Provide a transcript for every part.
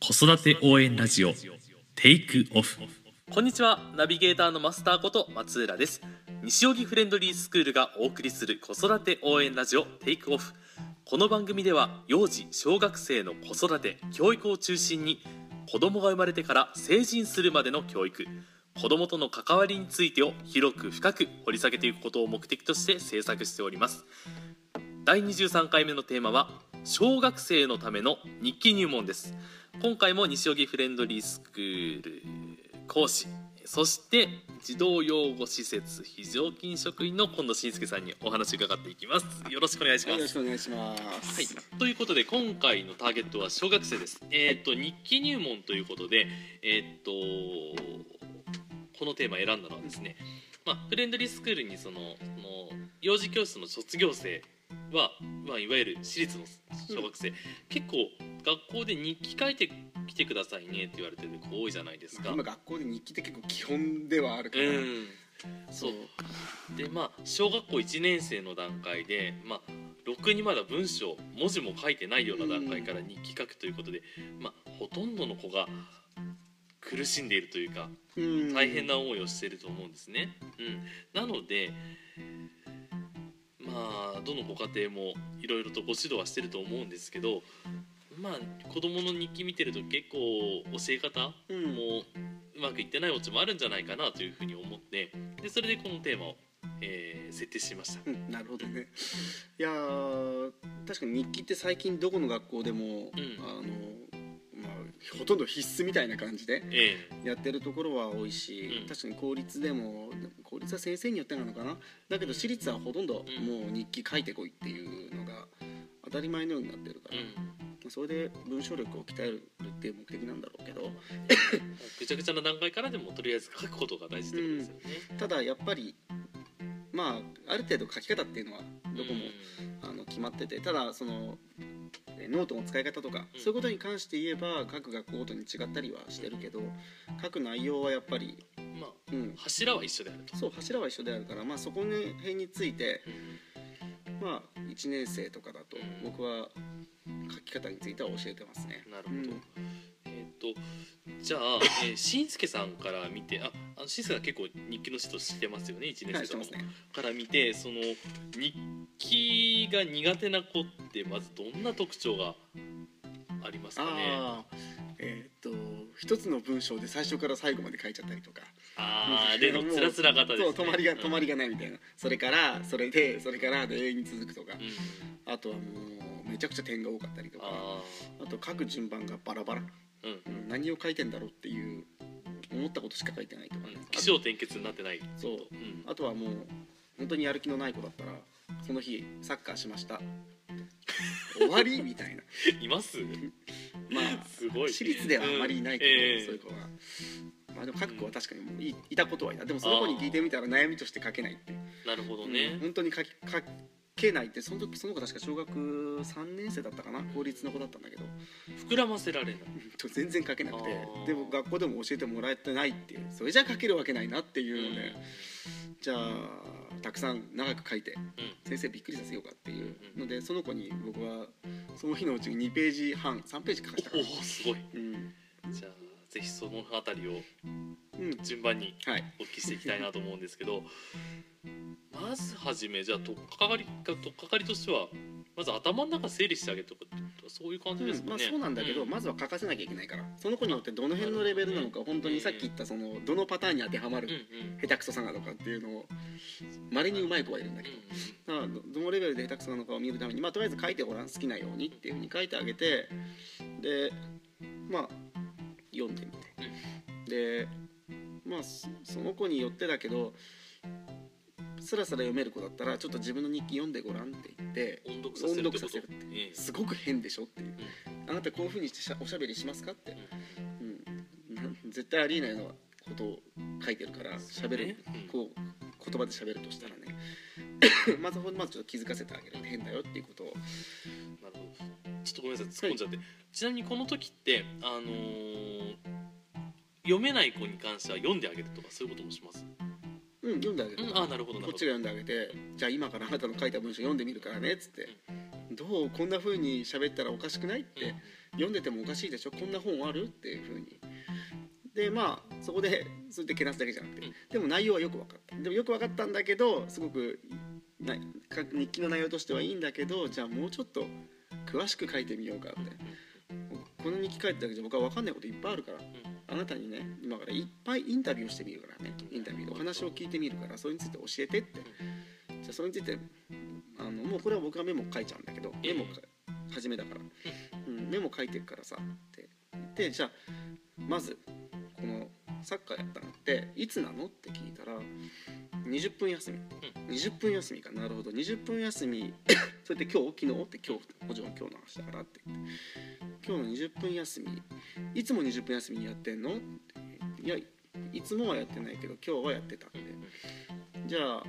子育て応援ラジオテイクオフこんにちはナビゲーターのマスターこと松浦です。西荻フレンドリースクールがお送りする子育て応援ラジオテイクオフこの番組では幼児小学生の子育て教育を中心に子供が生まれてから成人するまでの教育子供との関わりについてを広く深く掘り下げていくことを目的として制作しております。第23回目のテーマは小学生のための日記入門です。今回も西荻フレンドリースクール講師そして児童養護施設非常勤職員の近藤慎介さんにお話を伺っていきますよろしくお願いしますよろしくお願いします。はい、ということで今回のターゲットは小学生です。えっ、と日記入門ということで、えっ、とこのテーマを選んだのはですね、まあフレンドリースクールにそのその幼児教室の卒業生は、まあいわゆる私立の小学生、結構学校で日記書いてきてくださいねって言われてる子多いじゃないですか。今学校で日記って結構基本ではあるから、うん、そう。でまあ小学校1年生の段階で、まあ、ろくにまだ文章文字も書いてないような段階から日記書くということで、まあ、ほとんどの子が苦しんでいるというかうん。大変な思いをしていると思うんですね。うん、なのでまあどのご家庭もいろいろとご指導はしてると思うんですけどまあ子供の日記見てると結構教え方うん。もうまくいってないオチもあるんじゃないかなというふうに思ってでそれでこのテーマを、えー設定しました。うん。なるほどね。いやー確かに日記って最近どこの学校でも、あのまあほとんど必須みたいな感じでえやってるところは多いし、うん。確かに公立でも公立は先生によってなのかな。だけど私立はほとんどもう日記書いてこいっていうのが当たり前のようになってるから、うん、それで文章力を鍛えるっていう目的なんだろうけど。ぐちゃぐちゃな段階からでもとりあえず書くことが大事ってことですよね。ただやっぱりまあある程度書き方っていうのはどこも、あの決まってて。ただそのえノートの使い方とか、うんそういうことに関して言えば各学校ごとに違ったりはしてるけど書く内容はやっぱり、うんまあうん、柱は一緒であると。そう柱は一緒であるから、まあ、そこの辺について、うんまあ、1年生とかだとうん僕は書き方については教えてますね。なるほど。うんえっ、とじゃあ、えー、しんすけさんから見てああのしんすけさん結構日記の指導してますよね1年生とかね。から見てその日記が苦手な子ってまずどんな特徴がありますかね？ああえーっと一つの文章で最初から最後まで書いちゃったりとか。あー例のつらつら型ですね。そう止まりがうん止まりがないみたいな、それからそれでそれからで永遠に続くとか、うん。あとはもうめちゃくちゃ点が多かったりとか。ああと書く順番がバラバラ、ーうん。うん何を書いてんだろうっていう思ったことしか書いてないとか。ね、起承転結になってないそう。うん。あとはもう本当にやる気のない子だったらその日サッカーしました。終わりみたいな。います？まあすごい。私立ではあまりいないけど、うんええ。そういう子は。まあでも書く子は確かにもういいたことはいた。でもその子に聞いてみたら悩みとして書けないって。なるほどうんね、本当に書き書けないってその時その子確か小学3年生だったかな？公立の子だったんだけど。膨らませられないうん全然書けなくて。でも学校でも教えてもらえてないっていう。それじゃ書けるわけないなっていうので、じゃあたくさん長く書いてうん。先生びっくりさせようかっていうのでその子に僕はその日のうちに2ページ半3ページ書かせたかおらおすごい。うん、じゃあぜひそのあたりをうん、順番にはい。お聞きしていきたいなと思うんですけどまずはじめじゃあ取っかかりか取っかかりとしてはまず頭の中整理してあげると？かそういう感じですかね、うんまあ、そうなんだけど、うん。まずは書かせなきゃいけないから。その子によってどの辺のレベルなのか本当にさっき言ったそのどのパターンに当てはまるうんうん下手くそさなのかっていうのをまれにうまい子はいるんだけど。だからどどのレベルで下手くそなのかを見るために、まあ、とりあえず書いてごらん好きなようにっていうふうに書いてあげてでまあ読んでみて。でまあそその子によってだけどスラスラ読める子だったらちょっと自分の日記読んでごらんって言って音読させるってええ。すごく変でしょっていう、あなたこういうふうにしてしゃおしゃべりしますかって、うん、絶対ありえないようなことを書いてるから喋る、ねうん。こう言葉で喋るとしたらね。まずまずちょっと気づかせてあげる変だよっていうことを。なるほど。ちょっとごめんなさい突っ込んじゃって、ちなみにこの時ってあのー読めない子に関しては読んであげるとかそういうこともします？うん読んであげる、うんあなるほどなるほど。こっちが読んであげてじゃあ今からあなたの書いた文章読んでみるからねっつって。どうこんな風に喋ったらおかしくないって読んでてもおかしいでしょこんな本あるっていうふうに。でまあそこでそれでけなすだけじゃなくて、うん。でも内容はよく分かった。でもよく分かったんだけどすごくなか日記の内容としてはいいんだけどじゃあもうちょっと詳しく書いてみようかって、この日記書いてただけじゃ僕は分かんないこといっぱいあるから、あなたにね今からいっぱいインタビューしてみるからね。インタビューでお話を聞いてみるからそれについて教えてって。じゃあそれについてあのもうこれは僕がメモ書いちゃうんだけどメモか初めだから、うん、メモ書いてるからさって。言ってじゃあまずこのサッカーやったのっていつなのって聞いたら20分休み、20分休みか。なるほど。20分休み それって今日昨日って今日もちろん今日の話だからって言って今日の20分休み。いつも20分休みやってんの？っていやいつもはやってないけど今日はやってたってじゃあ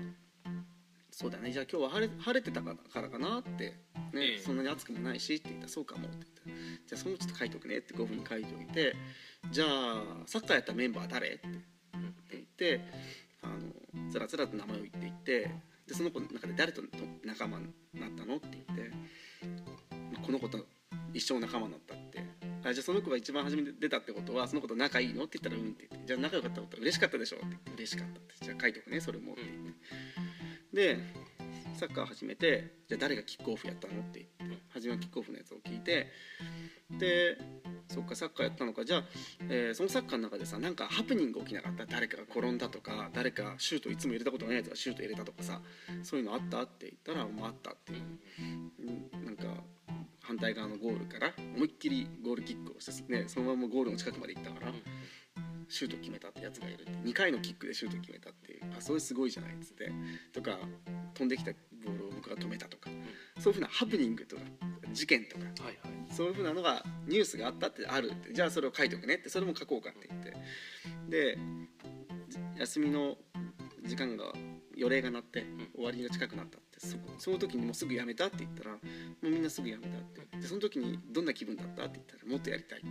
そうだね。じゃあ今日は晴れ晴れてたからかなって、ねええ。そんなに暑くもないしって言ったらそうかもって言ってじゃあそのちょっと書いとくねって5分に書いておいて。じゃあサッカーやったメンバー誰？って言ってあのつらつらと名前を言っていってでその子の中で誰と仲間になったの？って言ってこの子と一生仲間になったって。あじゃあその子が一番初めに出たってことはその子と仲いいの？って言ったらうんって言って。じゃあ仲良かったことは嬉しかったでしょ？って言って嬉しかったって。じゃあ書いておくねそれも。って言ってでサッカー始めてじゃあ誰がキックオフやったの？って言って。初めはキックオフのやつを聞いて。でそっかサッカーやったのか。じゃあ、えーそのサッカーの中でさなんかハプニング起きなかった？誰かが転んだとか誰かシュートいつも入れたことないやつがシュート入れたとかさそういうのあった？って言ったらもうあったって反対側のゴールから思いっきりゴールキックをして、ね、そのままゴールの近くまで行ったからシュート決めたってやつがいる。って2回のキックでシュート決めたっていうあそれすごいじゃないっつってとか飛んできたボールを僕が止めたとかそういうふうなハプニングとか事件とかはいはい。そういうふうなのがニュースがあったってあるってじゃあそれを書いておくねってそれも書こうかって言って。で休みの時間が予令が鳴って終わりが近くなったそその時にもうすぐ辞めたって言ったらもうみんなすぐ辞めたって。でその時にどんな気分だったって言ったらもっとやりたいって。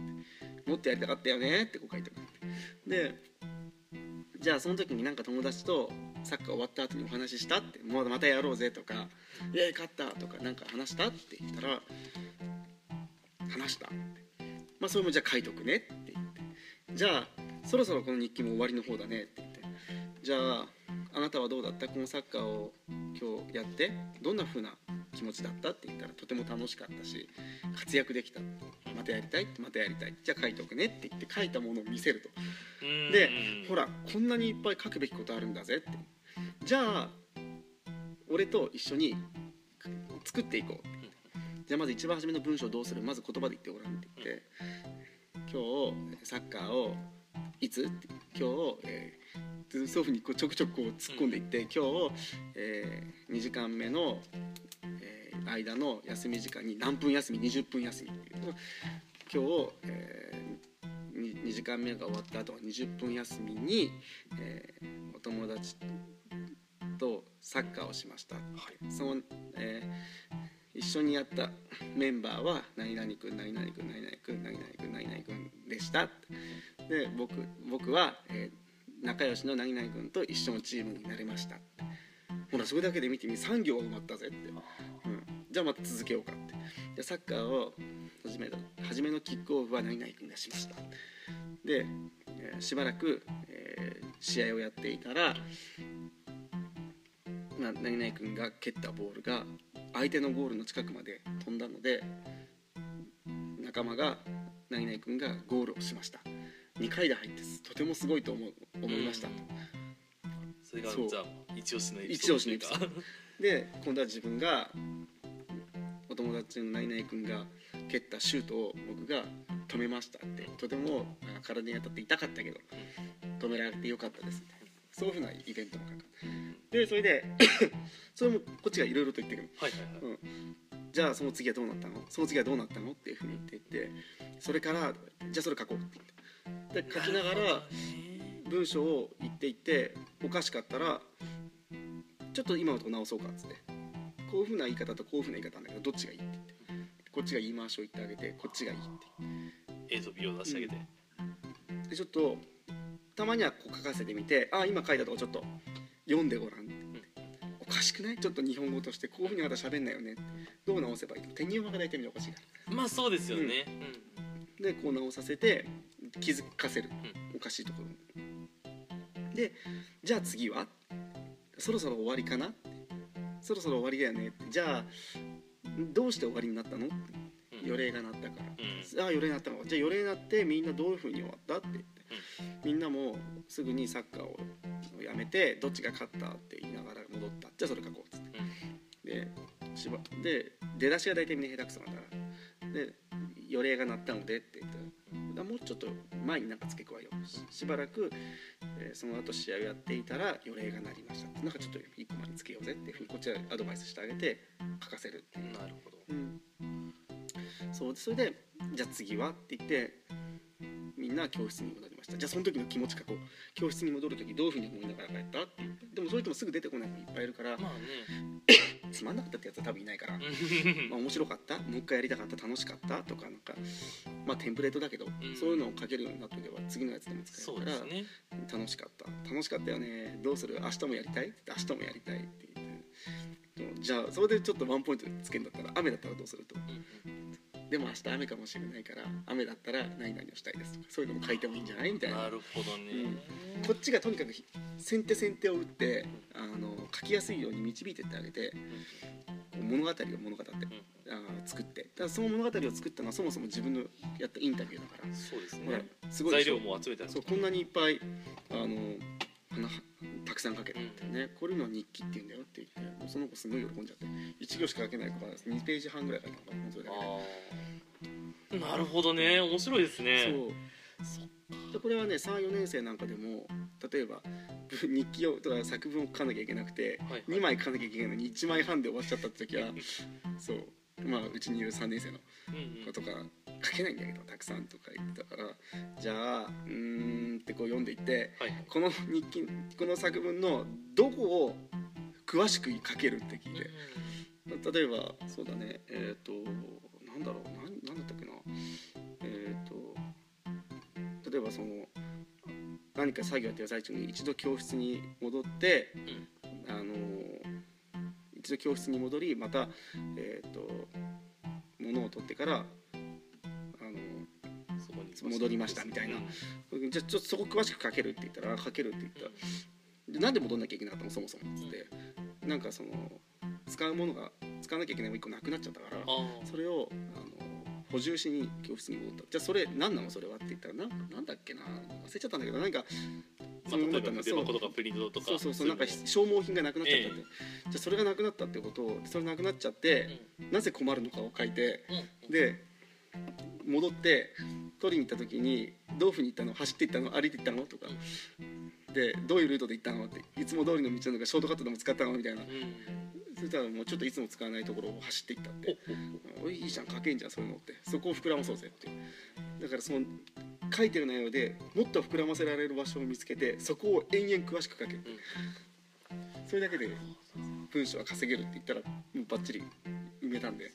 もっとやりたかったよねってこう書いておくって。でじゃあその時になんか友達とサッカー終わった後にお話ししたって。もうまたやろうぜとか「イエーイ勝った」とかなんか話したって言ったら話したって。まあそれもじゃあ書いとくねって言って。じゃあそろそろこの日記も終わりの方だねって言って。じゃああなたはどうだった？このサッカーを今日やってどんな風な気持ちだったって言ったらとても楽しかったし活躍できた。またやりたいってまたやりたい。じゃあ書いとくねって言って書いたものを見せると。うん。でほらこんなにいっぱい書くべきことあるんだぜって。じゃあ俺と一緒に作っていこう。ってじゃあまず一番初めの文章どうする？まず言葉で言ってごらんって言って。今日サッカーをいつ？今日、えーそういうふうにこうちょくちょくこう突っ込んでいって今日、え2時間目の、えー間の休み時間に何分休み20分休みっていう。今日、えー、2, 時間目が終わった後は20分休みに、えーお友達とサッカーをしました、その、えー一緒にやったメンバーは何々くん何々くん何々くん何々くん何々くんでした。で僕僕は、えー仲良しの何々くんと一緒のチームになれました。ほらそれだけで見てみ3行が埋まったぜって、うん、じゃあまた続けようかって。でサッカーを始めた初めのキックオフは何々くんがしました。で、しばらく、えー試合をやっていたら、まあ、何々君が蹴ったボールが相手のゴールの近くまで飛んだので仲間が何々君がゴールをしました。2回で入ってとてもすごいと思う。思いました。とそれがそう。じゃあ一押しのエピ一ソード押しのエピソード。で今度は自分がお友達の何々君が蹴ったシュートを僕が止めましたって。とてもあ体に当たって痛かったけど止められてよかったです。みたいなそういうふうなイベントも書く。でそれで それもこっちがいろいろと言ってくる。はいはいはい。うん、じゃあその次はどうなったの？その次はどうなったの？っていうふうに言っていってそれからじゃあそれ書こうって言って。で書きながら文章を言っていっておかしかったらちょっと今のとこ直そうかっつって。こういうふうな言い方とこういうふうな言い方なんだけどどっちがいいって言って。こっちが言い回しを言ってあげてこっちがいいって映像美を出してあげて、でちょっとたまにはこう書かせてみてあ今書いたとこちょっと読んでごらんって。おかしくない？ちょっと日本語としてこういうふうにまた喋んないよねどう直せばいいの？手に読まが大体見ておかしいから。まあそうですよね、うん。でこう直させて気づかせる、おかしいところ。にでじゃあ次は？そろそろ終わりかな？そろそろ終わりだよね。じゃあどうして終わりになったの？うん。予令が鳴ったから、うん。ああ予令鳴ったのじゃあ予令鳴ってみんなどういうふうに終わった？って。言って、みんなもすぐにサッカーをやめてどっちが勝ったって言いながら戻った。じゃあそれ書こうっつって、でしばで出だしが大体みんな下手くそなんだから。で予令が鳴ったのでって言ったらもうちょっと前になんか付け加えよ。うししばらく、えーその後試合をやっていたら予令が鳴りました。なんかちょっと一個前につけようぜっていうふうにこっちはアドバイスしてあげて書かせるっていう。なるほど。うん、そう。それでじゃあ次はって言ってみんな教室に戻りました。じゃあその時の気持ち書こう教室に戻る時どういうふうに思いながら帰ったってでもそういう人もすぐ出てこない子いっぱいいるから、まあね。つまんなかったってやつは多分いないから、う んまあ、面白かった。もう一回やりたかった。楽しかった。とかなんかまあテンプレートだけど、ん。そういうのを書けるようになっておけば次のやつでも使えるから、ね楽しかった楽しかったよね。どうする？明日もやりたい？って言って明日もやりたいって言って。じゃあそれでちょっとワンポイントつけるんだったら雨だったらどうすると？うんでも明日雨かもしれないから雨だったら何々をしたいですとかそういうのも書いてもいいんじゃない？みたいな。なるほどね。こっちがとにかくひ先手先手を打ってあの書きやすいように導いてってあげて物語を物語って作ってだからその物語を作ったのはそもそも自分のやったインタビューだから。そうですね。すごい材料も集めたらそうこんなにいっぱいあの花たくさん書けたってね、こういうのは日記って言うんだよって言ってその子すごい喜んじゃって1行しか書けない子が2ページ半ぐらい書いたのかなそれだけなるほどね。面白いですね。そう。でこれはね34年生なんかでも例えばぶ 日記をとか作文を書かなきゃいけなくて、はいはい。2枚書かなきゃいけないのに1枚半で終わっちゃった時は そうまあうちにいる3年生のうん子とか書けないんだけどたくさんとか言ってたからじゃあうーんってこう読んでいってはいはい。この日記この作文のどこを詳しく書けるって聞いて。例えばそうだねえっ、となんだろうなんなんだったっけな。えっ、と例えばその何か作業やってる最中に一度教室に戻って、あの一度教室に戻りまたえっ、と物を取ってからあのそこに戻りましたみたいな。じゃあちょっとそこ詳しく書けるって言ったらあ書けるって言った。らでなんで戻んなきゃいけなかったの？そもそもっつってなんかその使うものが使わなきゃいけないもの一個なくなっちゃったからそれをあの補充しに教室に戻った。じゃあそれ何なの？それはって言ったらななんだっけな？忘れちゃったんだけどなんかまあ、例えば箱とかプリントとか。そうそうそうなんか消耗品がなくなっちゃったって、えじゃあそれがなくなったってことをそれなくなっちゃって、なぜ困るのかを書いてうん。で戻って取りに行った時にどういうふうに行ったの？走って行ったの？歩いて行ったの？とか。でどういうルートで行ったの？っていつも通りの道なのかショートカットでも使ったの？みたいな。うん。そしたらもうちょっといつも使わないところを走っていったって。おいいじゃん書けんじゃんそういうのって。そこを膨らまそうぜってだからその書いてる内容でもっと膨らませられる場所を見つけてそこを延々詳しく書ける。それだけで文章は稼げるって言ったらもうバッチリ埋めたんで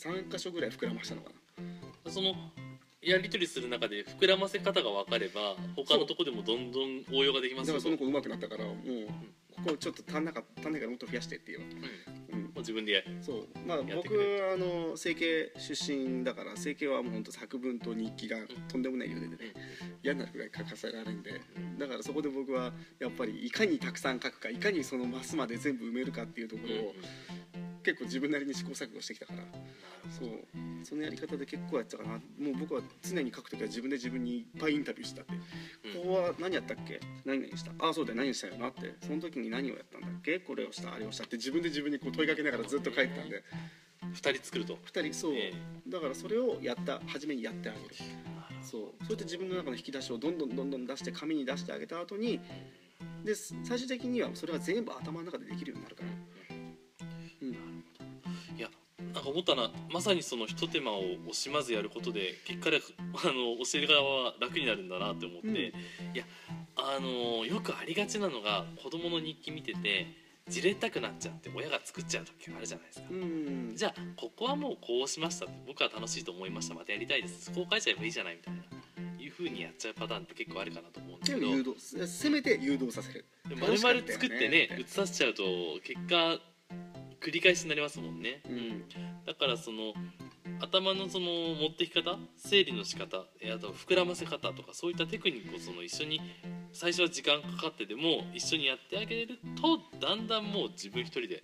3箇所ぐらい膨らましたのかな。そのやり取りする中で膨らませ方が分かれば他のとこでもどんどん応用ができますだからその子上手くなったからもうここちょっと足んなか足んないからもっと増やしてっていう、うん自分でやそう。まあ僕あの整形出身だから整形はもうほんと作文と日記がとんでもない量でね嫌になるぐらい書かせられるんでだからそこで僕はやっぱりいかにたくさん書くかいかにそのマスまで全部埋めるかっていうところを結構自分なりに試行錯誤してきたから。そう。そのやり方で結構やってたかな。もう僕は常に書くときは自分で自分にいっぱいインタビューしたって、ここは何やったっけ？何々した。ああそうだよ。何したよなって。その時に何をやったんだっけ？これをした。あれをしたって。自分で自分にこう問いかけながらずっと書いてたんで。2人作ると。2人そう、えだからそれをやった初めにやってあげる。そう。そうやって自分の中の引き出しをどんどんどんどん出して紙に出してあげた後にで最終的にはそれが全部頭の中でできるようになるから、なんか思ったのはまさにその一手間を惜しまずやることで結果で あの教える側は楽になるんだなって思って、うん。いやあのよくありがちなのが子供の日記見ててじれったくなっちゃって親が作っちゃう時があるじゃないですか。うん、じゃあここはもうこうしましたって僕は楽しいと思いました。またやりたいです。そこを書いちゃえばいいじゃないみたいないう風にやっちゃうパターンって結構あるかなと思うんですけど。せせめて誘導させる。で丸々作ってね楽しかったよね写させちゃうと結果繰り返しになりますもんね、うん。だからその頭のその持ってき方整理の仕方えあと膨らませ方とかそういったテクニックをその一緒に最初は時間かかってでも一緒にやってあげるとだんだんもう自分一人で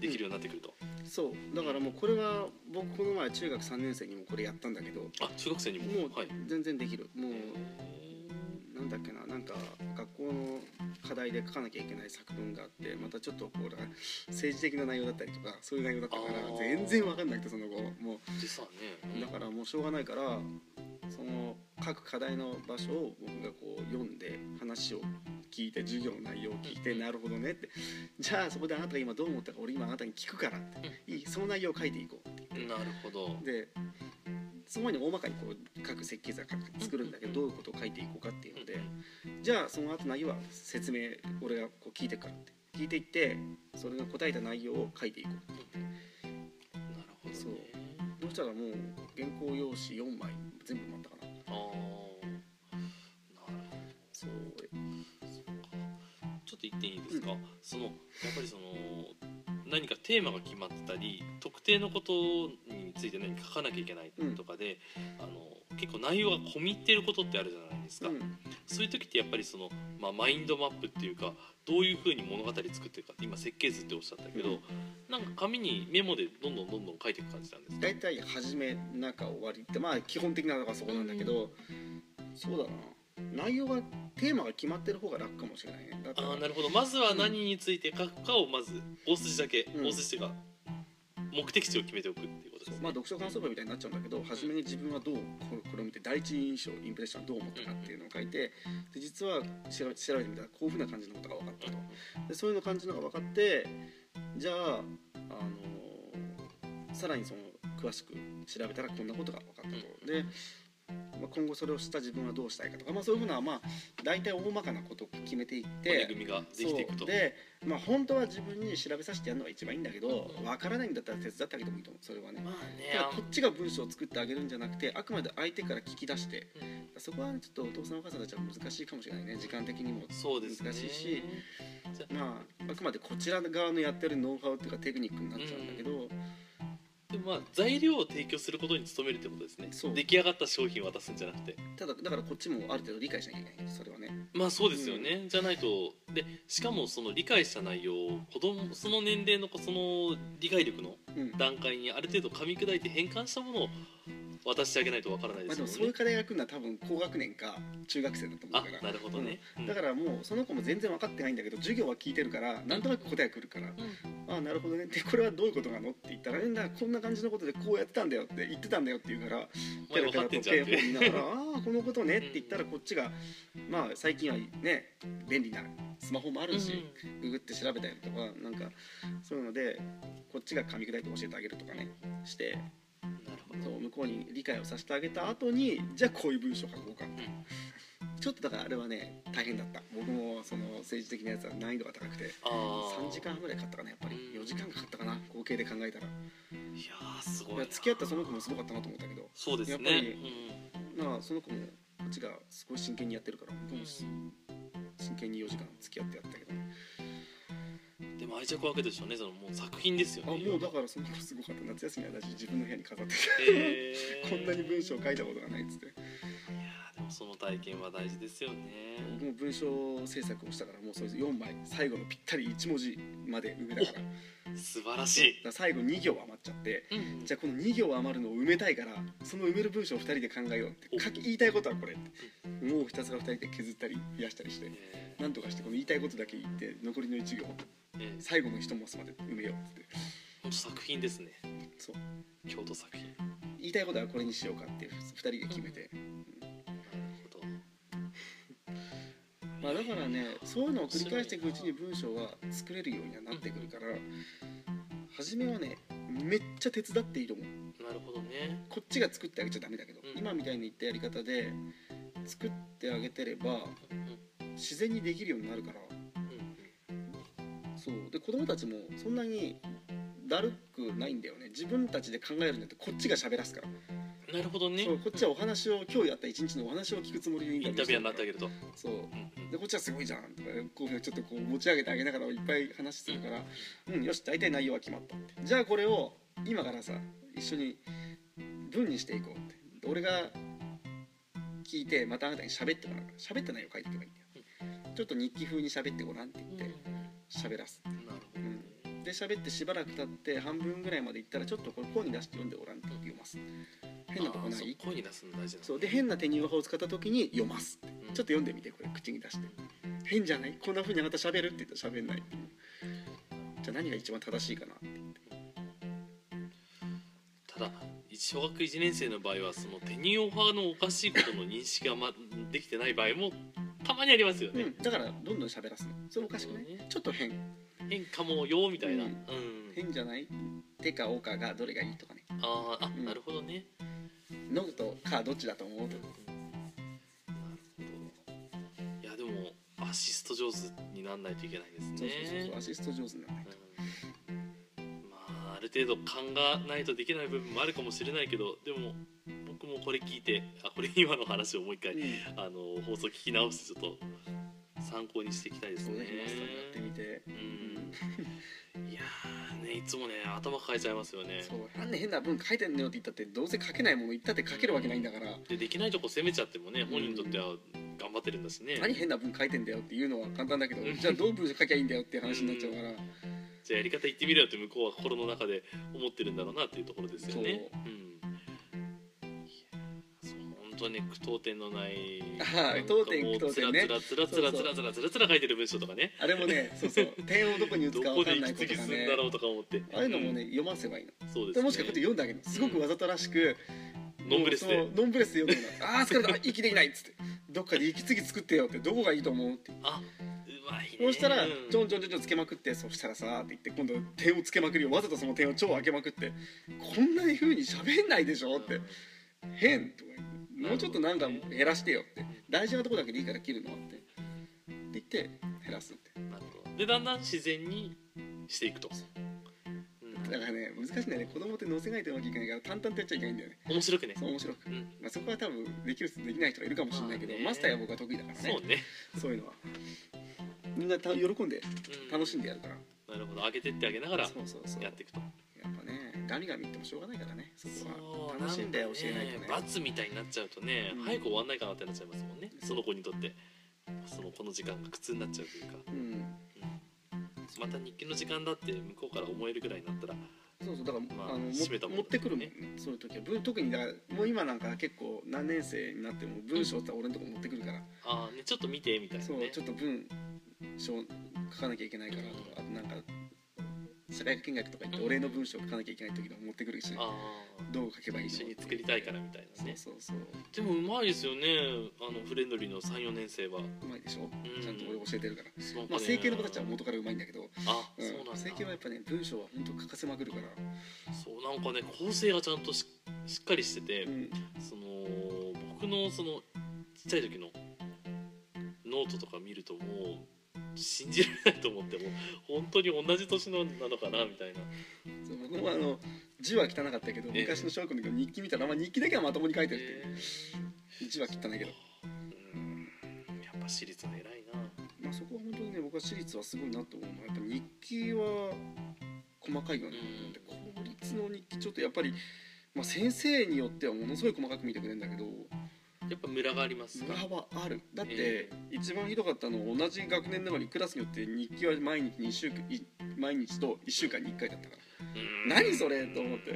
できるようになってくると、そう。だからもうこれは僕この前中学3年生にもこれやったんだけどあ中学生にももうはい。全然できる。もうなんだっけななんか課題で書かなきゃいけない作文があってまたちょっとこう政治的な内容だったりとかそういう内容だったから全然わかんなくてその後。も実はね。うだからもうしょうがないからその各課題の場所を僕がこう読んで話を聞いて授業の内容を聞いてなるほどねって。じゃあそこであなたが今どう思ったか俺今あなたに聞くからって。いいその内容を書いていこうって言ってなるほど。でその前に大まかにこう各設計図を作るんだけどどういうことを書いていこうかっていうのでじゃあその後内容は説明俺がこう聞いてくからって聞いていってそれが答えた内容を書いていこうってなるほどね。そう。そしたらもう原稿用紙4枚全部埋まったかな。あーなるほどそうちょっと言っていいですか、そのやっぱりその何かテーマが決まってたり特定のことについて何か書かなきゃいけないとかで、あの結構内容が込み入ってることってあるじゃないですか、うん。そういう時ってやっぱりその、まあ、マインドマップっていうかどういうふうに物語作っていくか今設計図っておっしゃったけど、うん。なんか紙にメモでどんどんどんどん書いていく感じなんですか？大体初め中終わりってまあ基本的なのがそこなんだけどそうだな。内容がテーマが決まってる方が楽かもしれないね。ああなるほど。まずは何について書くかをまず大筋だけ、うん。大筋というか目的地を決めておくっていうことですね。まあ読書感想文みたいになっちゃうんだけど初めに自分はどうここれを見て第一印象インプレッションはどう思ったかっていうのを書いてで実は調べ調べてみたらこういうふうな感じのことが分かったと。でそういうの感じのが分かってじゃあ、あのーさらにその詳しく調べたらこんなことが分かったと。で、まあ、今後それをした自分はどうしたいかとか、まあ、そういうふうなまあ大体大まかなことを決めていって骨組みができていくと。で、まあ、本当は自分に調べさせてやるのが一番いいんだけどうん。分からないんだったら手伝ってあげてもいいと思うそれはね。まあね。ただこっちが文章を作ってあげるんじゃなくてあくまで相手から聞き出してうん。そこはちょっとお父さんお母さんたちは難しいかもしれないね。時間的にも難しいしまああくまでこちら側のやってるノウハウっていうかテクニックになっちゃうんだけど、でもまあ材料を提供することに努めるってことですね。そう。出来上がった商品を渡すんじゃなくて。ただだからこっちもある程度理解しなきゃいけない。それはね。まあそうですよね、じゃないとでしかもその理解した内容を子供その年齢のその理解力のうん。段階にある程度噛み砕いて変換したものを渡してあげないとわからないまあ、ですよね。でもそういう課題が来るのは多分高学年か中学生だと思うあから。なるほどね、うん。だからもうその子も全然分かってないんだけど授業は聞いてるからなんとなく答えが来るから、ああなるほどねでこれはどういうことなのって言ったら「えだこんな感じのことでこうやってたんだよ」って言ってたんだよって言うからペラペラ見ながら「ああこのことね」って言ったらこっちがまあ最近はね便利なスマホもあるし、ググって調べたりとかなんかそういうのでこっちが噛み砕いて教えてあげるとかねしてそう向こうに理解をさせてあげた後にじゃあこういう文章書こうか。って、ちょっとだからあれはね大変だった。僕もその政治的なやつは難易度が高くてあー。3時間半ぐらいかかったかなやっぱり。うん。4時間かかったかな合計で考えたら。いやーすごい付き合ったその子もすごかったなと思ったけど。そうですね。やっぱりまあその子もこっちがすごい真剣にやってるから僕もす真剣に4時間付き合ってやったけど。ねうんでも愛着湧くでしょうねそのもう作品ですよあねもうだからその子すごかった夏休みは私自分の部屋に飾ってへー。てこんなに文章を書いたことがないっつって。いやーでもその体験は大事ですよね。僕も文章制作をしたからもうそれ4枚最後のぴったり1文字まで埋めたから。素晴らしら最後2行余っちゃってい、うん。じゃあこの2行余るのを埋めたいからその埋める文章を2人で考えようって書き言いたいことはこれって。もうひたすら2人で削ったり増やしたりしてえ。なんとかしてこの言いたいことだけ言って残りの1行最後の一文字まで埋めようって。本当作品ですね。そう。京都作品。言いたいことはこれにしようかって2人で決めて、なるほど。まあ、だからねそういうのを繰り返していくうちに文章が作れるようにはなってくるから初めはねめっちゃ手伝っていいと思う。なるほどね。こっちが作ってあげちゃダメだけど、うん。今みたいに言ったやり方で作ってあげてればうん自然にできるようになるからうんそう。で子供たちもそんなにだるくないんだよね。自分たちで考えるんだってこっちが喋らすから、なるほどね。そうこっちはお話を今日やった一日のお話を聞くつもりでインインタビュアーになってあげげると、そう。でこっちはすごいじゃんとかこういうふうにちょっとこう持ち上げてあげながらいっぱい話するからうん。よし大体内容は決まったって。じゃあこれを今からさ一緒に文にしていこうって。俺が聞いてまたあなたに喋ってもらう。から喋った内容書いていけばいいんだよ。ちょっと日記風に喋ってごらんって言って喋らす。なるほど。ねで喋ってしばらく経って半分ぐらいまでいったらちょっとこれ声に出して読んでごらんって言って読ます。変なとこない？声に出すの大事なのそう。で変な手に法を使った時に読ます。うん。ちょっと読んでみてこれ口に出して。変じゃない？こんな風にあなた喋るって言ったら喋んない。じゃあ何が一番正しいかなって。ただ小学1年生の場合はそのテニオ派のおかしいことの認識が、ま、できてない場合もたまにありますよね、うん、だからどんどん喋らすの。それおかしくない？ね。ちょっと変。変かもよみたいな、ううん。ん変じゃない？手かおかがどれがいいとかね。あーあ、うん。なるほどね。のとかどっちだと思う？とかなるほど。いやでもアシスト上手になんないといけないですね。そうそうそうそう。アシスト上手にならないと。うん。まあある程度勘がないとできない部分もあるかもしれないけどでもこれ聞いてあこれ今の話をもう一回、うん。あの放送聞き直してちょっと参考にしていきたいですね。やってみて。うん。いやーねいつもね頭抱えちゃいますよね。そう。なんで変な文書いてんのよって言ったってどうせ書けないもの言ったって書けるわけないんだから。でできないとこ責めちゃってもね本人にとっては頑張ってるんだしね。何変な文書いてんだよっていうのは簡単だけどうん。じゃあどう文章書きゃいいんだよっていう話になっちゃうから。じゃあやり方言ってみろよって向こうは心の中で思ってるんだろうなっていうところですよね。そう。うん当に句読点のない句読点句読点ね。つらつらつらつらつらつらつら書いてる文章とかねあれもねそうそう点をどこに打つか分かんないとがねするんだろうとか思ってああいうのもね読ませばいいのそうですねでもしかこうやって読んであげるのすごくわざとらしくノンブレスでノンブレスで読んでるのああー疲れた息できないっつってどっかで息継ぎ作ってよってどこがいいと思うってあそうしたらうんちょんちょんちょんちょんつけまくってそしたらさーって言って今度点をつけまくるよわざとその点を超開けまくってこんな風に喋んないでしょって変とかもうちょっとなんか減らしてよって。大事なとこだけでいいから切るのって。って言って減らすって。なるほど。でだんだん自然にしていくと、うん。だからね難しいんだよね。子供って乗せないとうまくいかないから淡々とやっちゃいけないんだよね。面白くね。そう面白く、うん。まあ、そこは多分できる人できない人がいるかもしれないけど、マスターや僕は得意だからね。そうね、そういうのは。みんなた喜んでうん、楽しんでやるから、なるほど。上げてってあげながらそうそうそう。やっやっていくとぱねガミガミ言ってもしょうがないからねそこは。楽しんで教えないとね。罰みたいになっちゃうとね、うん。早く終わんないかなってなっちゃいますもんね。その子にとって。そのこの時間が苦痛になっちゃうというか。うん。また日記の時間だって向こうから思えるぐらいになったらそうそうだから、まああ、の持ってくるねそういう時は。文特にだからもう今なんか結構何年生になっても文章って俺のとこ持ってくるから、ああねちょっと見てみたいなそうねちょっと文章書かなきゃいけないからとかあとなんか社会科見学とか行ってお礼の文章を書かなきゃいけない時でも持ってくるし、どう書けばいいの一緒に作りたいからみたいなね。そうそうそう。でもうまいですよね。あのフレンドリーの34年生は。うまいでしょ、ん。ちゃんと俺教えてるから。まあ整形の子たちは元からうまいんだけど、あうん。そうなんだ。整形はやっぱね文章は本当欠かせまくるから、そうなんかね構成がちゃんとししっかりしてて、うん、その僕のそのちっちゃい時のノートとか見るともう信じられないと思ってもう本当に同じ年のなのかなみたいな。そう僕もあの字は汚かったけど、ええ。昔の小学校の時の日記見たら、まあ、日記だけはまともに書いてるっていう、え字は汚いけど、ーう。ん。やっぱ私立の偉いな。まあ、そこは本当にね僕は私立はすごいなと思うやっぱ日記は細かいよね、うんで公立の日記ちょっとやっぱり、まあ、先生によってはものすごい細かく見てくれるんだけどやっぱムラがあります。か裏はある。だって、え一番ひどかったの同じ学年なのにクラスによって日記は毎日2週間い毎日と1週間に1回だったから、うん。何それと思って。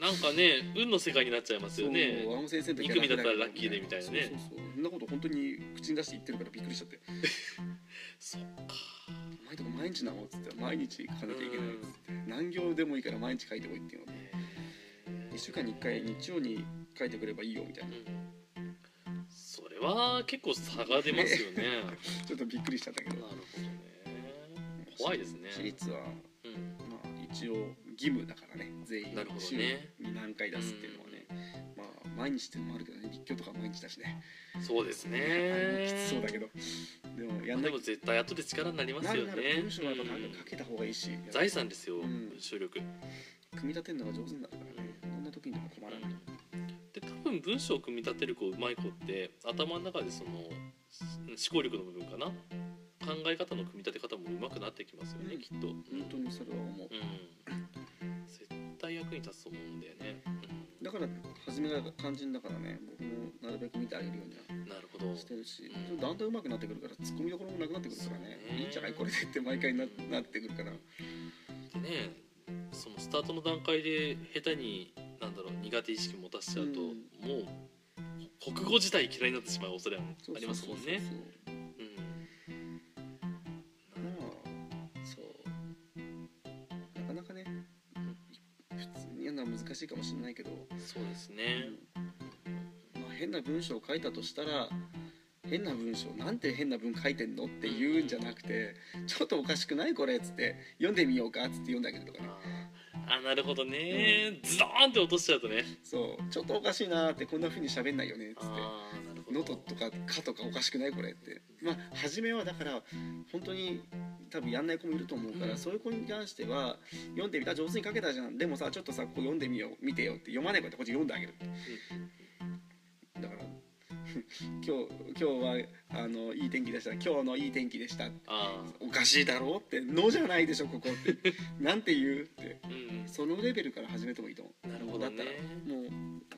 なんかね運の世界になっちゃいますよね。そうあの先生の時二組だったらラッキーでみたいなね。そうそうそんなこと本当に口に出して言ってるからびっくりしちゃって。そっか「お前とか毎日なの?」っつって「毎日書かなきゃいけない」っつって「何行でもいいから毎日書いてこい」っていうので。1週間に1回日曜に書いてくればいいよみたいな。うん。それは結構差が出ますよね。ちょっとびっくりしちゃったけど。なるほどね。怖いですね。私立はうんまあ一応義務だからね。全員なるほどね。週に何回出すっていうのはねまあ毎日っていうのもあるけどね。立教とか毎日だしね。そうですね。きつそうだけど。でもやんでも絶対後で力になりますよね。る文章はやっぱうん書けた方がいいし。財産ですようん。力。組み立てるのが上手になる分文章を組み立てる子うまい子って頭の中でその思考力の部分かな？考え方の組み立て方も上手くなってきますよね、うん。きっと、うん本当にそれは思う。うん。絶対役に立つと思うんだよね、だだから初めが肝心だからね僕もなるべく見てあげるようにはなるほど。してるし、うん。だんだん上手くなってくるからツッコミどころもなくなってくるからね。いいんじゃないこれでって毎回ななってくるから。でねそのスタートの段階で下手になんだろう苦手意識持たせちゃうと、うんもう国語自体嫌いになってしまう恐れはありますもんね。そう。そう。そう。う。んまあそう。なかなかね普通にやるのは難しいかもしれないけど、そう。ですねまあ、変な文章を書いたとしたら変な文章なんて変な文書いてんのって言う。んじゃなくてちょっとおかしくないこれっつって読んでみよう。かっつって読んであげるとかねあなるほどね、ズドーンって落としちゃうとね。そう。ちょっとおかしいなーってこんな風に喋んないよねっつって。ああなるほど。ノートとか「か」とかおかしくないこれって。まあ初めはだから本当に多分やんない子もいると思うから、うん。そういう子に関しては読んでみた上手に書けたじゃん。でもさちょっとさここ読んでみよう。見てよって読まない子ってこっち読んであげる。だから 今日今日はあのいい天気でした。今日のいい天気でした。あおかしいだろうって「の」じゃないでしょここって。なんて言うって。あうん。そのレベルから始めてもいいと思う。なるほどね。だったらもう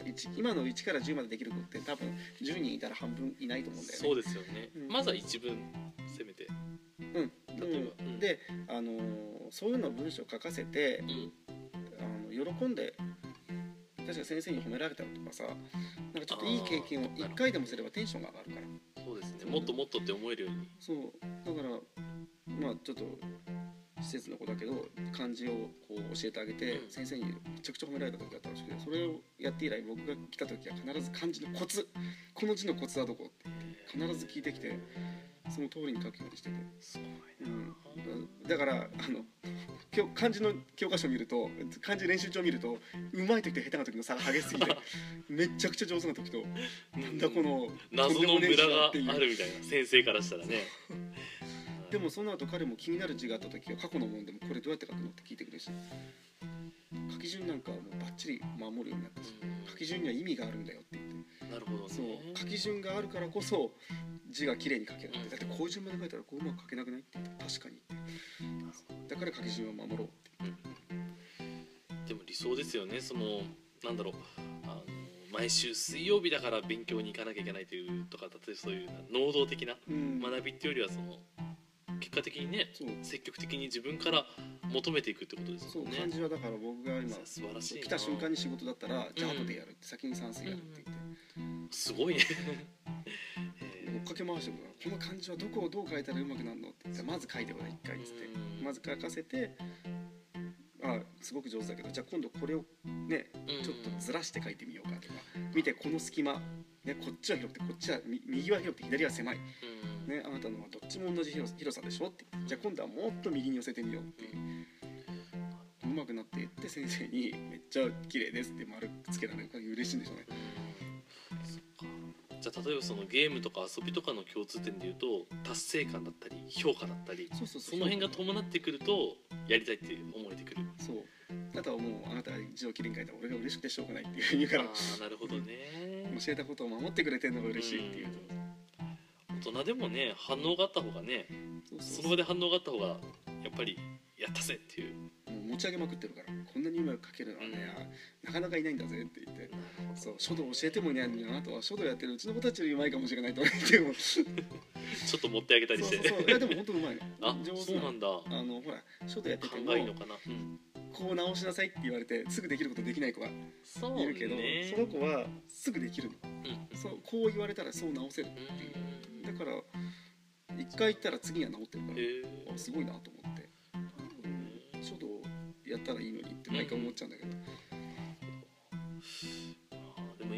1今の1から10までできる子って多分10人いたら半分いないと思うんだよね。そうですよね、うん。まずは一文攻めて。うん、例えば。うん。で、あのーそういうの文章書かせてうん。あの喜んで確か先生に褒められたりとかさなんかちょっといい経験をあー1回でもすればテンションが上がるから。そうですね。もっともっとって思えるように。そう。だからまあちょっと施設の子だけど漢字をこう教えてあげて、うん。先生にめちゃくちゃ褒められた時だったらしくてそれをやって以来僕が来た時は必ず漢字のコツこの字のコツはどこって必ず聞いてきてその通りに書くようにしてて。すごいうん、だからあの教漢字の教科書を見ると漢字練習帳を見るとうまい時と下手な時の差が激しすぎて めちゃくちゃ上手な時となんだこの謎のムラがあるみたいな先生からしたらね。でもその後彼も気になる字があった時は過去のもんでもこれどうやって書くのって聞いてくれるし書き順なんかはもうバッチリ守るようになったし書き順には意味があるんだよって言って。なるほどね。そう書き順があるからこそ字が綺麗に書けるってだってこういう順番で書いたらこううまく書けなくないって確かに。だから書き順を守ろうってでも理想ですよね。そのなんだろう。あの毎週水曜日だから勉強に行かなきゃいけないというとか例えばそういう能動的なうん。学びっていうよりはその結果的にねそう。積極的に自分から求めていくってことですそうもんね漢字はだから僕が今素晴らしいな。来た瞬間に仕事だったらじゃあうん後でやるって先に算数やるって言って。すごいね。追っかけ回してくからこの漢字はどこをどう書いたらうまくなるのって。言ってまず書いてごらん一回っつって。うんまず書かせてあすごく上手だけどじゃあ今度これをねうん。ちょっとずらして書いてみようかとか。見てこの隙間、ね、こっちは広くてこっちはみ右は広くて左は狭い、うん。ね、あなたのはどっちも同じ広広さでしょって。じゃあ今度はもっと右に寄せてみようっていう。うまくなっていって先生に「めっちゃ綺麗です」って丸つけられる。から嬉しいんでしょうねじゃあ例えばそのゲームとか遊びとかの共通点でいうと達成感だったり評価だったりそうそうその辺が伴ってくるとやりたいって思えてくる。そう。あとはもうあなたが字をきれいに書いたら俺が嬉しくてしょうがないっていうからああなるほどね。教えたことを守ってくれてるのが嬉しいっていう。大人でもね反応があった方がねその場で反応があった方がやっぱりやったぜっていう。もう持ち上げまくってるからこんなにうまく書けるのはね、あなかなかいないんだぜって言ってそう書道教えてもいないのにあなたは。書道やってるうちの子たちよりうまいかもしれないとか言っても。ちょっと持ってあげたりして。そうそう。そういやでも本当うまい。のあ上手。そうなんだ。あのほら書道やってて勘もがいいのかな、うん、こう直しなさいって言われてすぐできることできない子がそういるけど、ねその子はすぐできるの。うん。そうこう言われたらそう直せるっていう。だから一回言ったら次には直ってるからあすごいなと思って、うん、書道やったらいいのにって毎回思っちゃうんだけど、でも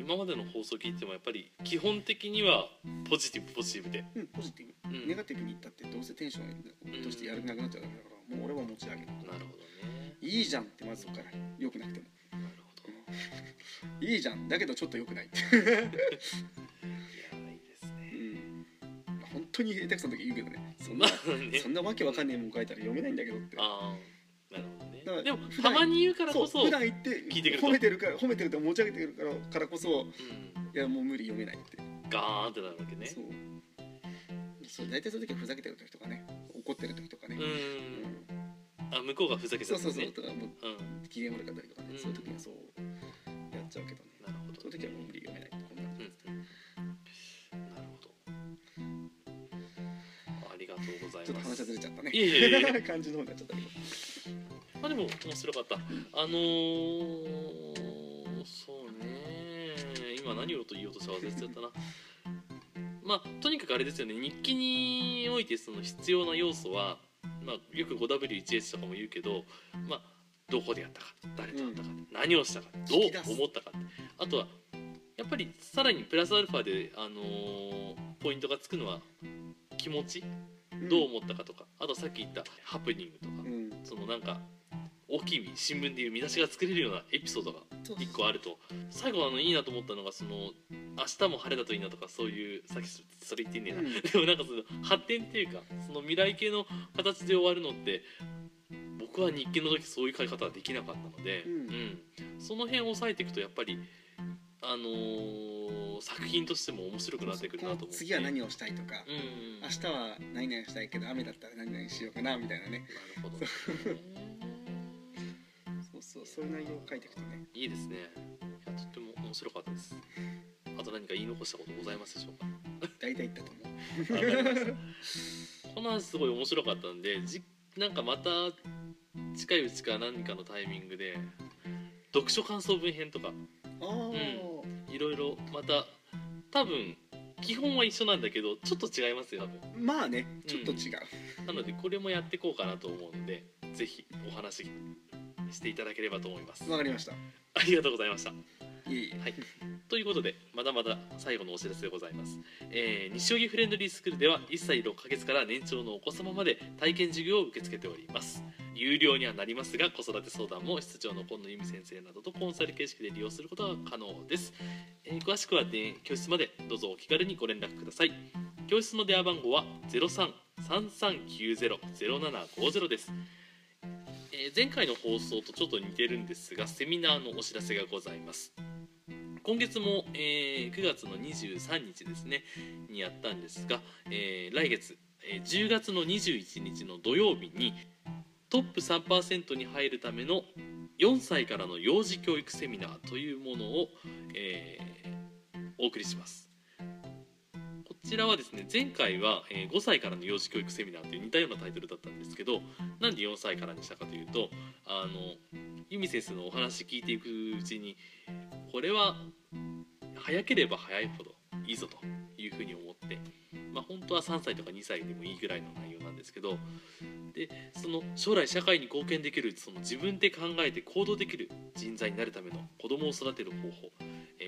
今までの放送聞いてもやっぱり基本的にはポジティブポジティブで、うん、ポジティブ、うん。ネガティブにいったってどうせテンションとしてやる気なくなっちゃうだけだからもう俺は持ち上げるなるほどね。いいじゃんってまずそこから。良くなくてもなるほど。いいじゃんだけどちょっと良くないって、いやいいですうねん、本当に下手くそな時言うけどね。そんまなあね。そんなわけわかんねえもん書いたら読めないんだけどって。ああなるほど。だからねでもたまに言うからこそ普段言って聞いてくると。褒めてるから褒めてると持ち上げてるからからこそうん、いやもう無理読めないって。ガーンってなるわけね。そう。そう大体そういう時はふざけてる時とかね怒ってる時とかね、あ向こうがふざけちゃそうそうそうとかもううん。機嫌悪かったりとかね、うん。そういう時にはそうやっちゃうけどね。なるほどその時はもう無理読めないこんなうんうん。なるほど。ありがとうございちょっと話ますはずれちゃったね。いえいえいえ。感じの方になっちゃったけあでも面白かった。あのー、そうね。今何をと言おうとしたか忘れちゃったな。まあとにかくあれですよね。日記においてその必要な要素は、まあ、よく 5W1H とかも言うけどまあどこでやったか誰とやったか、何をしたかどう思ったかあとはやっぱりさらにプラスアルファで、あのーポイントがつくのは気持ちどう思ったかとか、あとさっき言ったハプニングとか、うん。そのなんか大きい新聞でいう見出しが作れるようなエピソードがそう1個あると。最後あのいいなと思ったのがその明日も晴れだといいなとかそういうさっきそれ言ってんねえな、うん。でもなんかその発展っていうかその未来系の形で終わるのって僕は日記の時そういう書き方はできなかったので、うん。その辺を抑えていくとやっぱりあのー作品としても面白くなってくるなと思って次は何をしたいとかうん。明日は何々したいけど雨だったら何々しようかなみたいなね。なるほど。そうそういう内容を書いていくとね。いいですね。いやとっても面白かったです。あと何か言い残したことございますでしょうか？大体言ったと思う。この話すごい面白かったんでじなんかまた近いうちか何かのタイミングで読書感想文編とか。ああ、いろいろまた多分基本は一緒なんだけどちょっと違いますよ多分。まあねちょっと違う、なのでこれもやっていこうかなと思うのでぜひお話ししていただければと思います。わかりました。ありがとうございました。いえい。えはい、ということでまだまだ最後のお知らせでございます、えー西荻フレンドリースクールでは1歳6ヶ月から年長のお子様まで体験授業を受け付けております。有料にはなりますが子育て相談も室長の今野由美先生などとコンサル形式で利用することが可能です、えー詳しくは、ね、教室までどうぞお気軽にご連絡ください。教室の電話番号は0333900750ですえ前回の放送とちょっと似てるんですがセミナーのお知らせがございます。今月も、えー9月の23日ですねにやったんですが、えー来月、え10月の21日の土曜日にトップ3%に入るための4歳からの幼児教育セミナーというものを、えーお送りします。ちらはですね前回は、5歳からの幼児教育セミナーという似たようなタイトルだったんですけどなんで4歳からにしたかというとあの由美先生のお話聞いていくうちにこれは早ければ早いほどいいぞというふうに思って、まあ、本当は3歳とか2歳でもいいぐらいの内容なんですけどでその将来社会に貢献できるその自分で考えて行動できる人材になるための子どもを育てる方法、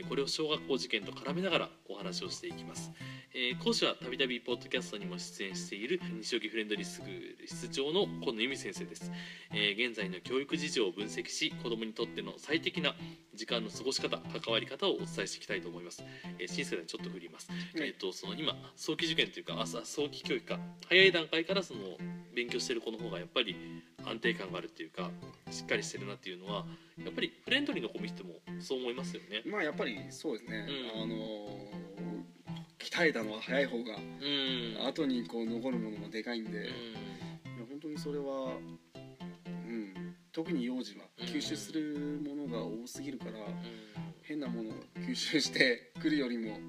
これを小学校受験と絡めながらお話をしていきます、えー講師はたびたびポッドキャストにも出演している西荻フレンドリースクール室長の今野由美先生です。えー現在の教育事情を分析し子どもにとっての最適な時間の過ごし方関わり方をお伝えしていきたいと思います、えー、新世代にちょっと振ります、はい。えー、とその今早期受験というか朝早期教育か早い段階からその勉強してる子の方がやっぱり安定感があるっていうかしっかりしてるなっていうのはやっぱりフレンドリーの子見てもそう思いますよね。まあやっぱりそうですね、うん。あの鍛えたのは早い方がうん。後にこう残るものもでかいんで、いやうん本当にそれは、うん、特に幼児はうん吸収するものが多すぎるから、うん。変なものを吸収してくるよりもね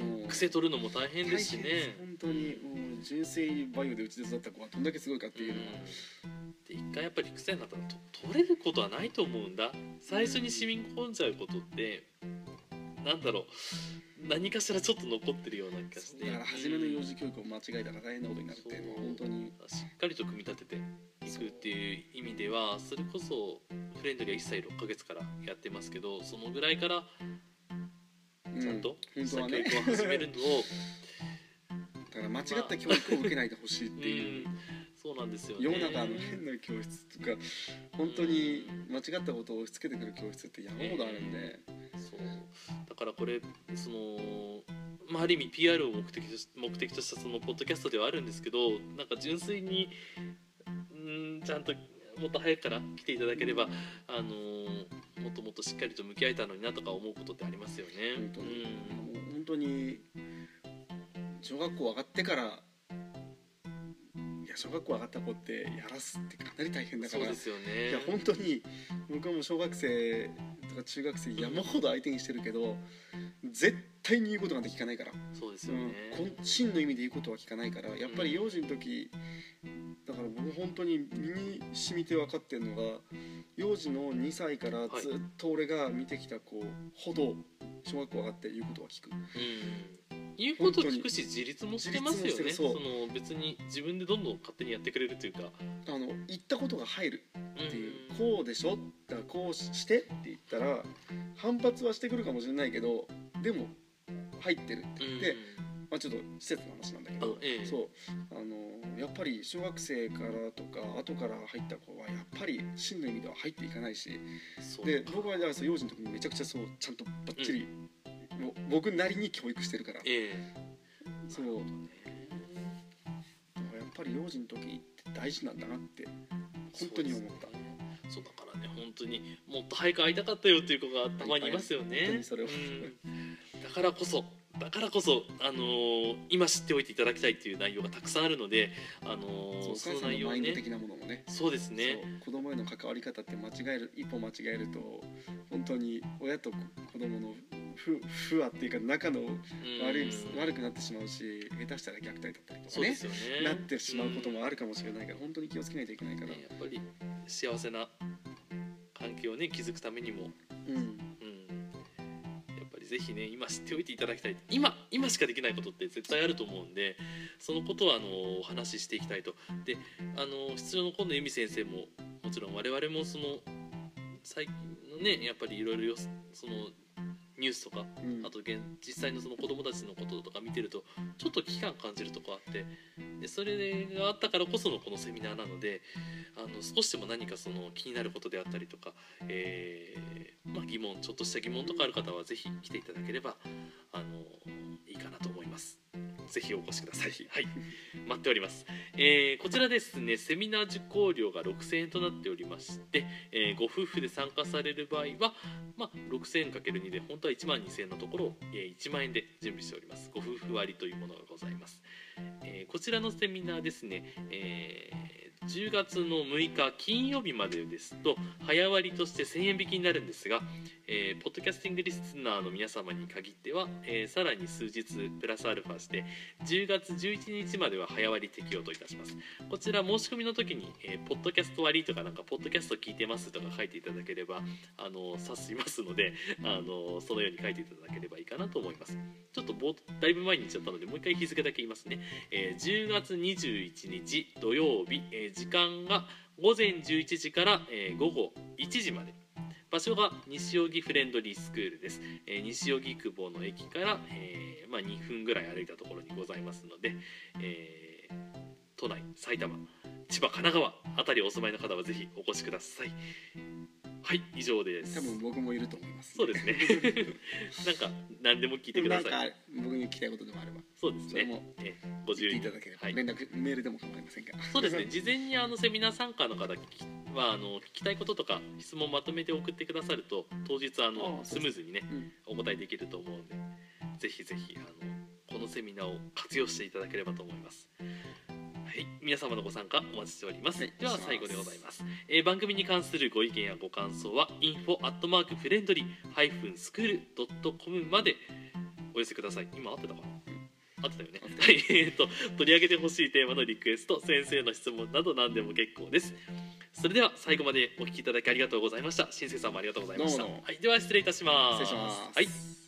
うん癖取るのも大変ですしね。本当にもう純正バイオでうちで育った子はどんだけすごいかっていうのは、で一回やっぱり癖になったらと取れることはないと思うんだ。最初に染み込んじゃうことってなんだろう。何かしらちょっと残ってるような気がして。だから初めの幼児教育を間違えたら大変なことになるっていうのは本当に。しっかりと組み立てていくっていう意味ではそれこそフレンドリーは1歳6ヶ月からやってますけどそのぐらいからうん。ちゃんと本当はね。教育を始めるのを、だから間違った教育を受けないでほしいってう。いう、んそうなんですよね。世の中の変な教室とか本当に間違ったことを押し付けてくる教室って山ほどあるんで、そう。だからこれその、まあ、ある意味 PR を目的とし目的としたそのポッドキャストではあるんですけどなんか純粋にうんちゃんともっと早くから来ていただければ、あのもっともっとしっかりと向き合えたのになとか思うことってありますよね。本当に。うん。もう本当に小学校上がってから小学校上がった子ってやらすってかなり大変だからそうですよね。いや本当に僕はもう小学生とか中学生山ほど相手にしてるけど絶対に言うことができかないから、そうですうんよね、、こん真の意味で言うことは聞かないからやっぱり幼児の時だから僕本当に身に染みて分かってるのが幼児の2歳からずっと俺が見てきた子ほど小学校上がって言うことは聞く。うん、言うこと聞くし自立もしてますよね。その別に自分でどんどん勝手にやってくれるというか。あの言ったことが入るっていう、うん。こうでしょ？だこうしてって言ったら反発はしてくるかもしれないけどでも入ってるって。言って、まあ、ちょっと施設の話なんだけど、あええ。そう。あのやっぱり小学生からとか後から入った子はやっぱり真の意味では入っていかないし。で僕はだから幼児の時にめちゃくちゃそうちゃんとバッチリ、もう僕なりに教育してるから。ええ。そう。だからやっぱり幼児の時って大事なんだなって本当に思った。そうだからね本当にもっと早く会いたかったよっていう子がたまにいますよね、それは。うん。だからこそだからこそ、あのー今知っておいていただきたいっていう内容がたくさんあるので、あのーその内容をね。的なものもね。そうですね。子供への関わり方って間違える一歩間違えると本当に親と子供の不不和っていうか仲のうん。悪い悪くなってしまうし下手したら虐待だったりとかねね。なってしまうこともあるかもしれないから本当に気をつけないといけないから、ねやっぱり幸せな関係をね築くためにも、うん、うん、やっぱりぜひね今知っておいていただきたい。今今しかできないことって絶対あると思うんでそのことはあのお話ししていきたいと。であの出場の今野由美先生ももちろん我々もその最近のねやっぱりいろいろよそのニュースとかうんあと現実際のその子供たちのこととか見てるとちょっと危機感感じるとこあってでそれがあったからこそのこのセミナーなのであの少しでも何かその気になることであったりとか、えーまあ、疑問ちょっとした疑問とかある方はぜひ来ていただければあのいいかなと思います。ぜひお越しください。はい、待っております。えーこちらですね、セミナー受講料が6000円となっておりまして、えーご夫婦で参加される場合は、まあ、6000円かける2で本当は1万2000円のところを、えー1万円で準備しておりますご夫婦割というものがございます、えーこちらのセミナーですね、えー10月の6日金曜日までですと早割として1000円引きになるんですが、えーポッドキャスティングリスナーの皆様に限っては、えーさらに数日プラスアルファして10月11日までは早割適用といたします。こちら申し込みの時に、えーポッドキャスト割とかなんかポッドキャスト聞いてますとか書いていただければあの指しますのであのそのように書いていただければいいかなと思います。ちょっとだいぶ前に言っちゃったのでもう一回日付だけ言いますね、えー10月21日土曜日、えー時間が午前11時から、えー午後1時まで。場所が西荻フレンドリースクールです、えー西荻窪の駅から、えーまあ、2分ぐらい歩いたところにございますので、えー都内埼玉千葉神奈川辺りお住まいの方はぜひお越しください。はい以上です。多分僕もいると思います。そうですね。なんか何でも聞いてください。なんか僕に聞きたいことでもあればそうですね。ご自由に。言っていただければ、はい。連絡メールでも構いませんがそうですね。事前にあのセミナー参加の方はあの聞きたいこととか質問まとめて送ってくださると当日あのスムーズにねうん。お答えできると思うのでぜひぜひあのこのセミナーを活用していただければと思います。はい、皆様のご参加お待ちしております。はいでは最後でございます。えー番組に関するご意見やご感想は info アットマークフレンドリースクールドットコムまでお寄せください。今合ってたかな？合ってたよね。はい、えーと取り上げてほしいテーマのリクエスト、先生の質問など何でも結構です。それでは最後までお聞きいただきありがとうございました。新生さんもありがとうございました。はい、では失礼いたします。失礼しますはい。